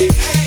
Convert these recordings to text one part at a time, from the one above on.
Hey.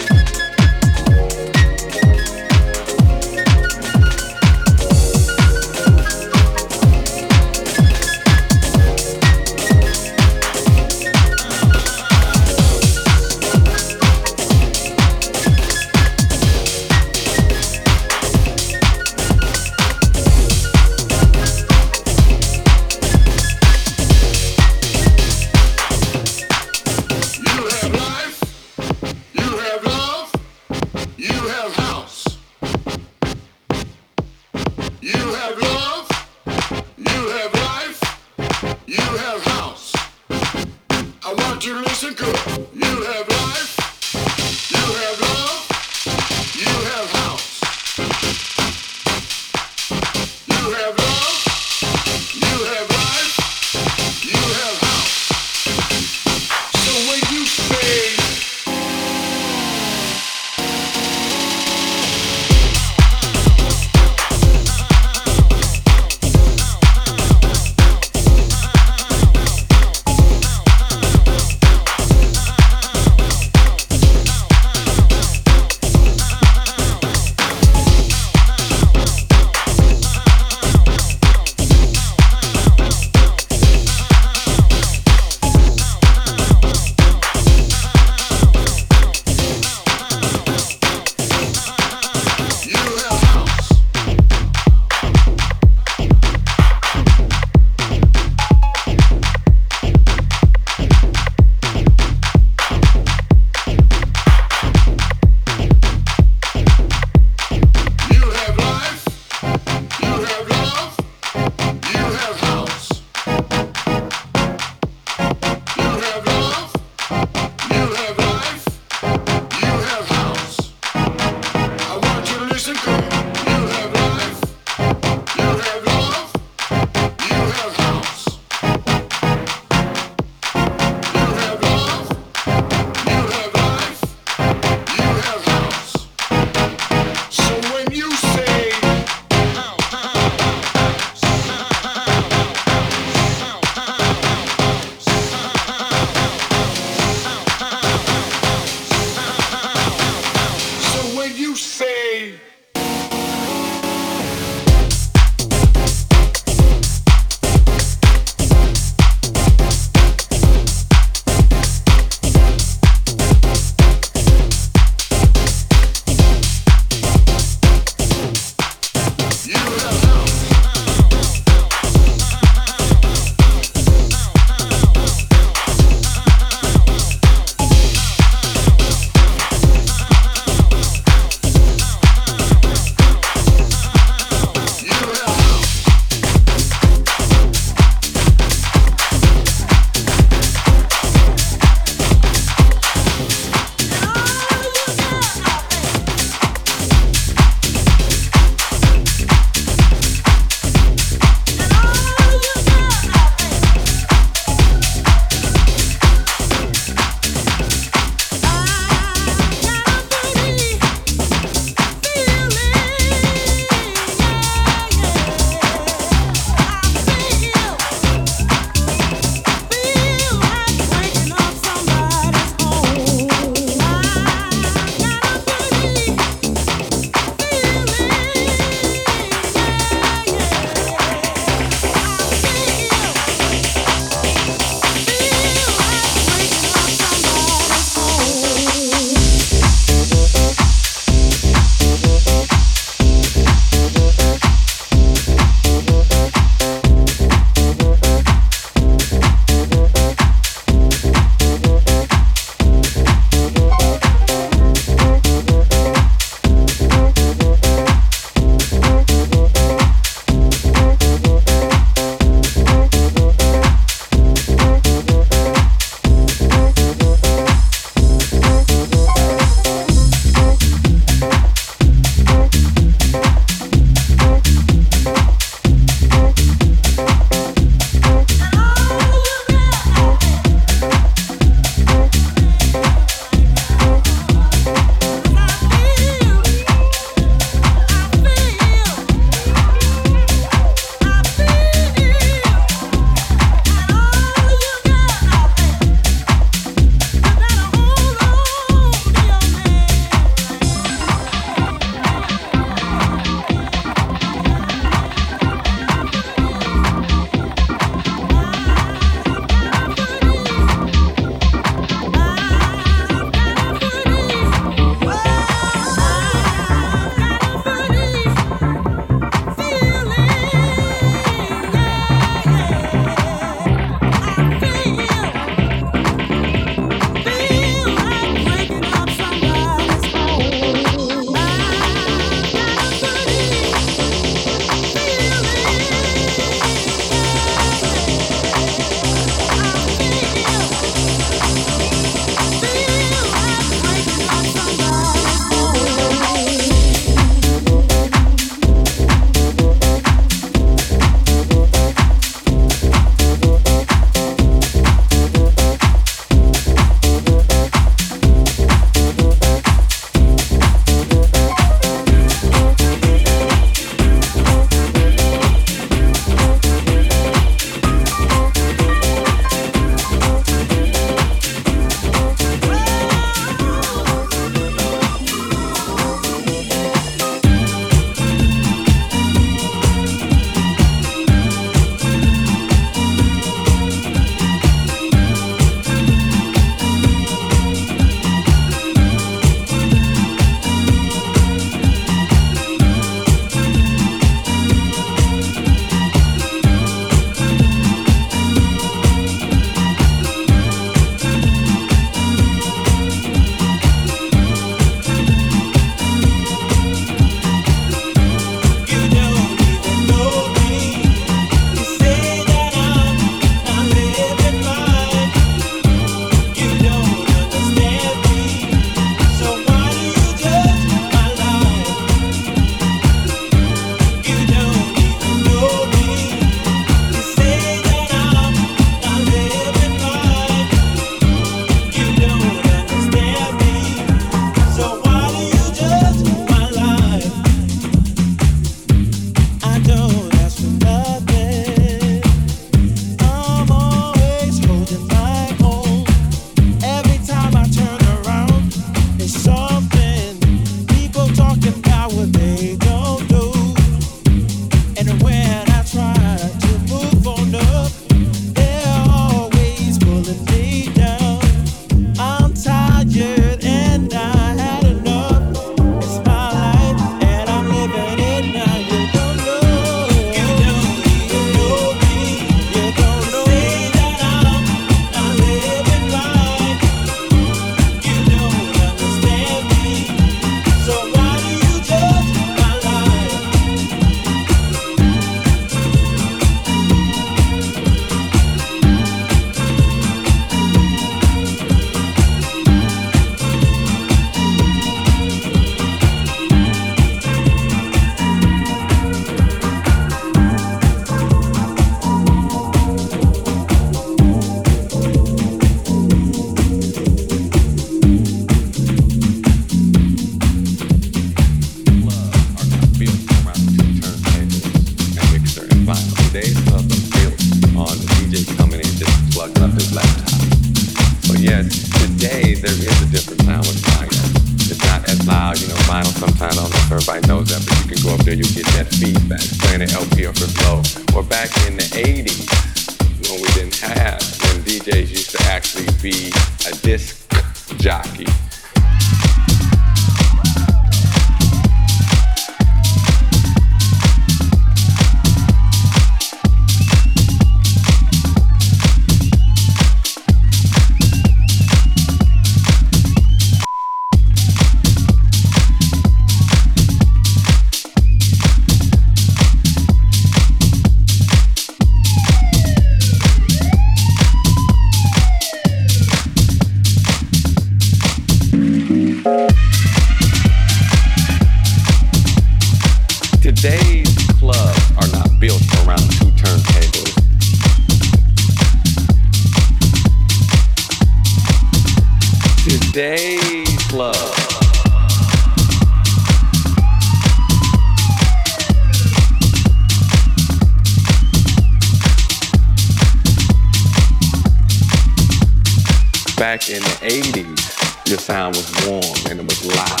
back in the 80s, your sound was warm and it was loud.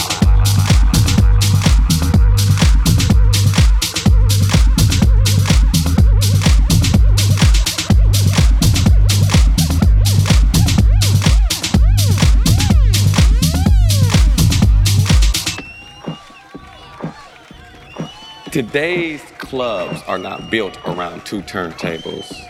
Today's clubs are not built around two turntables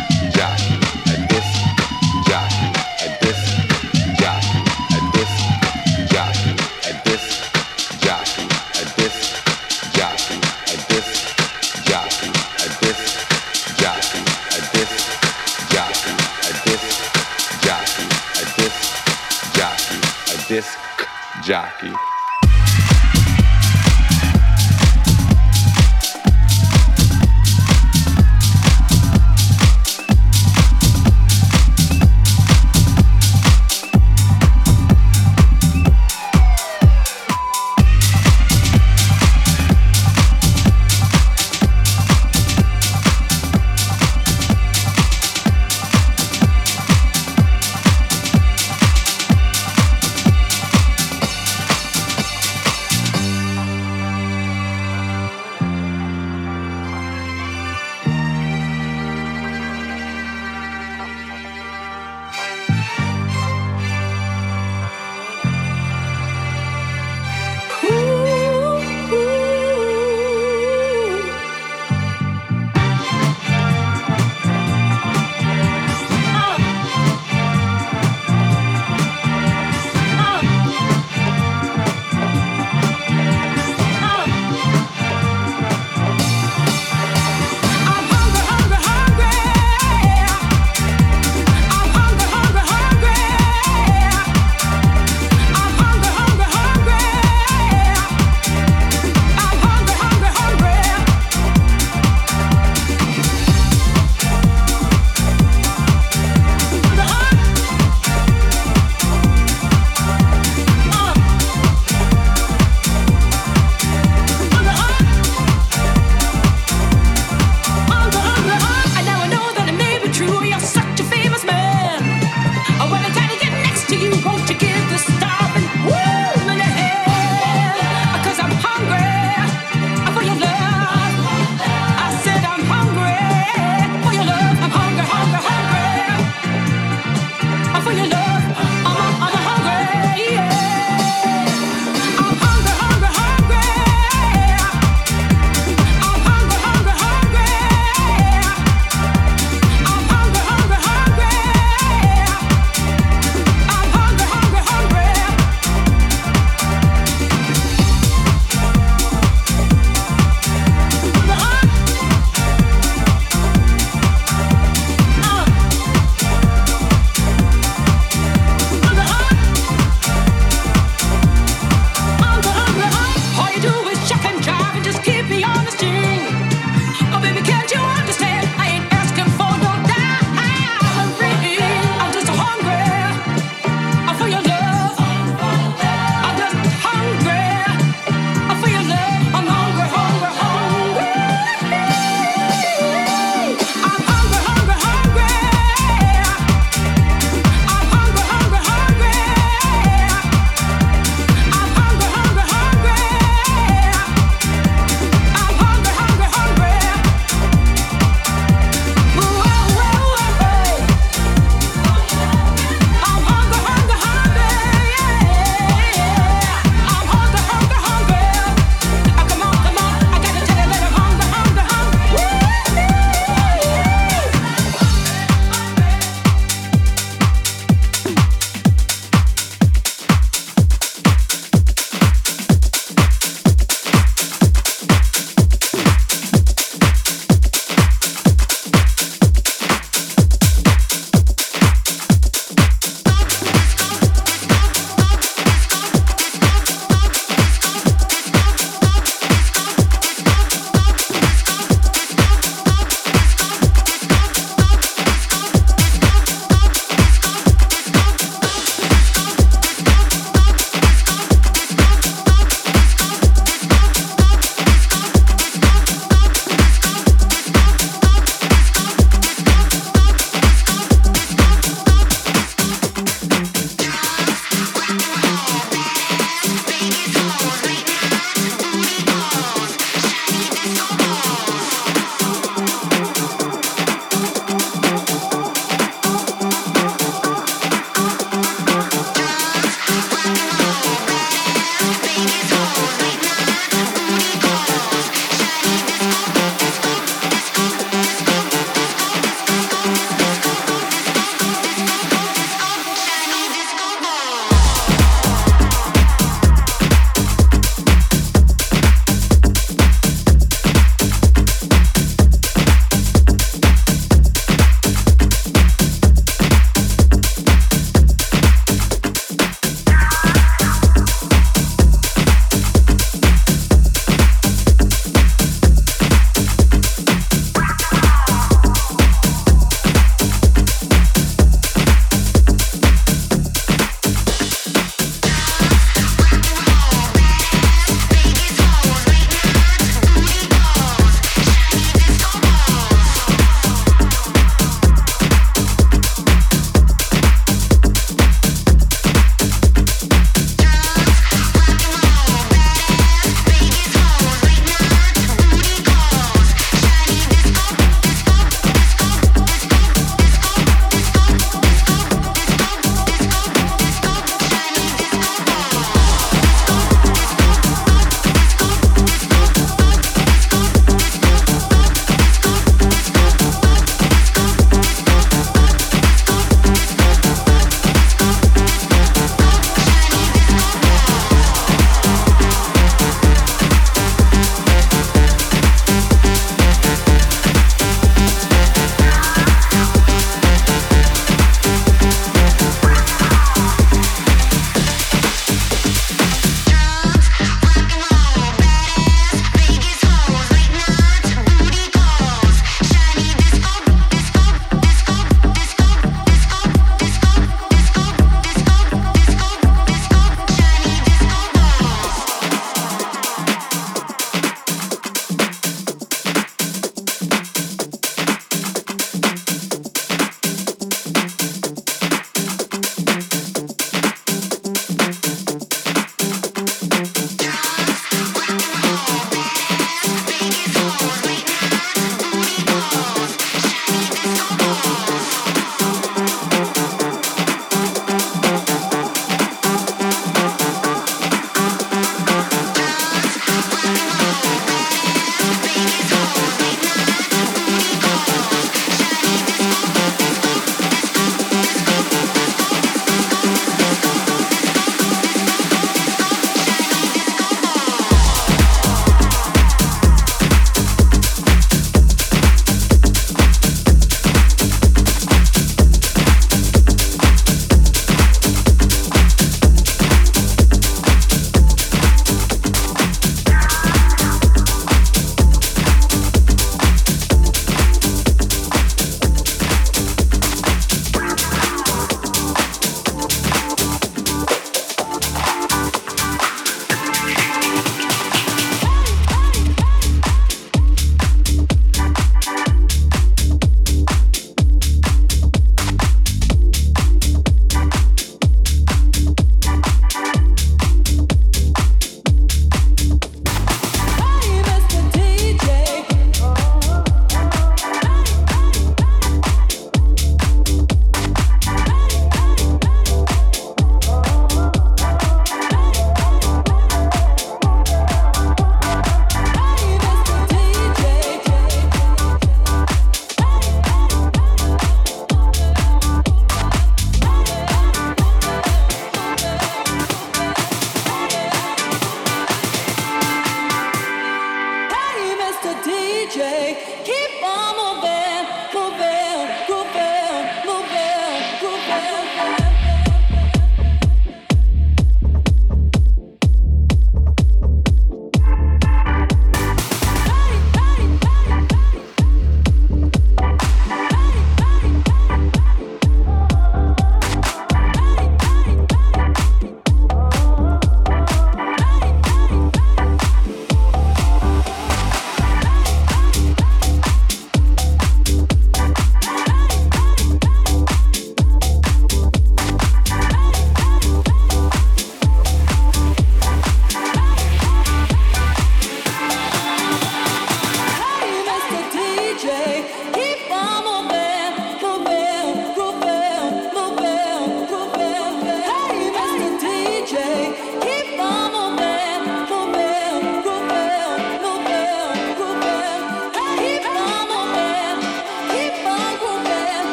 Jockey.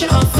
Maybe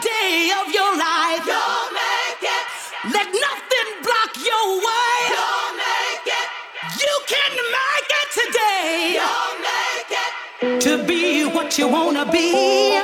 day of your life. You'll make it. Let nothing block your way. You'll make it. You can make it today. You'll make it. To be what you wanna be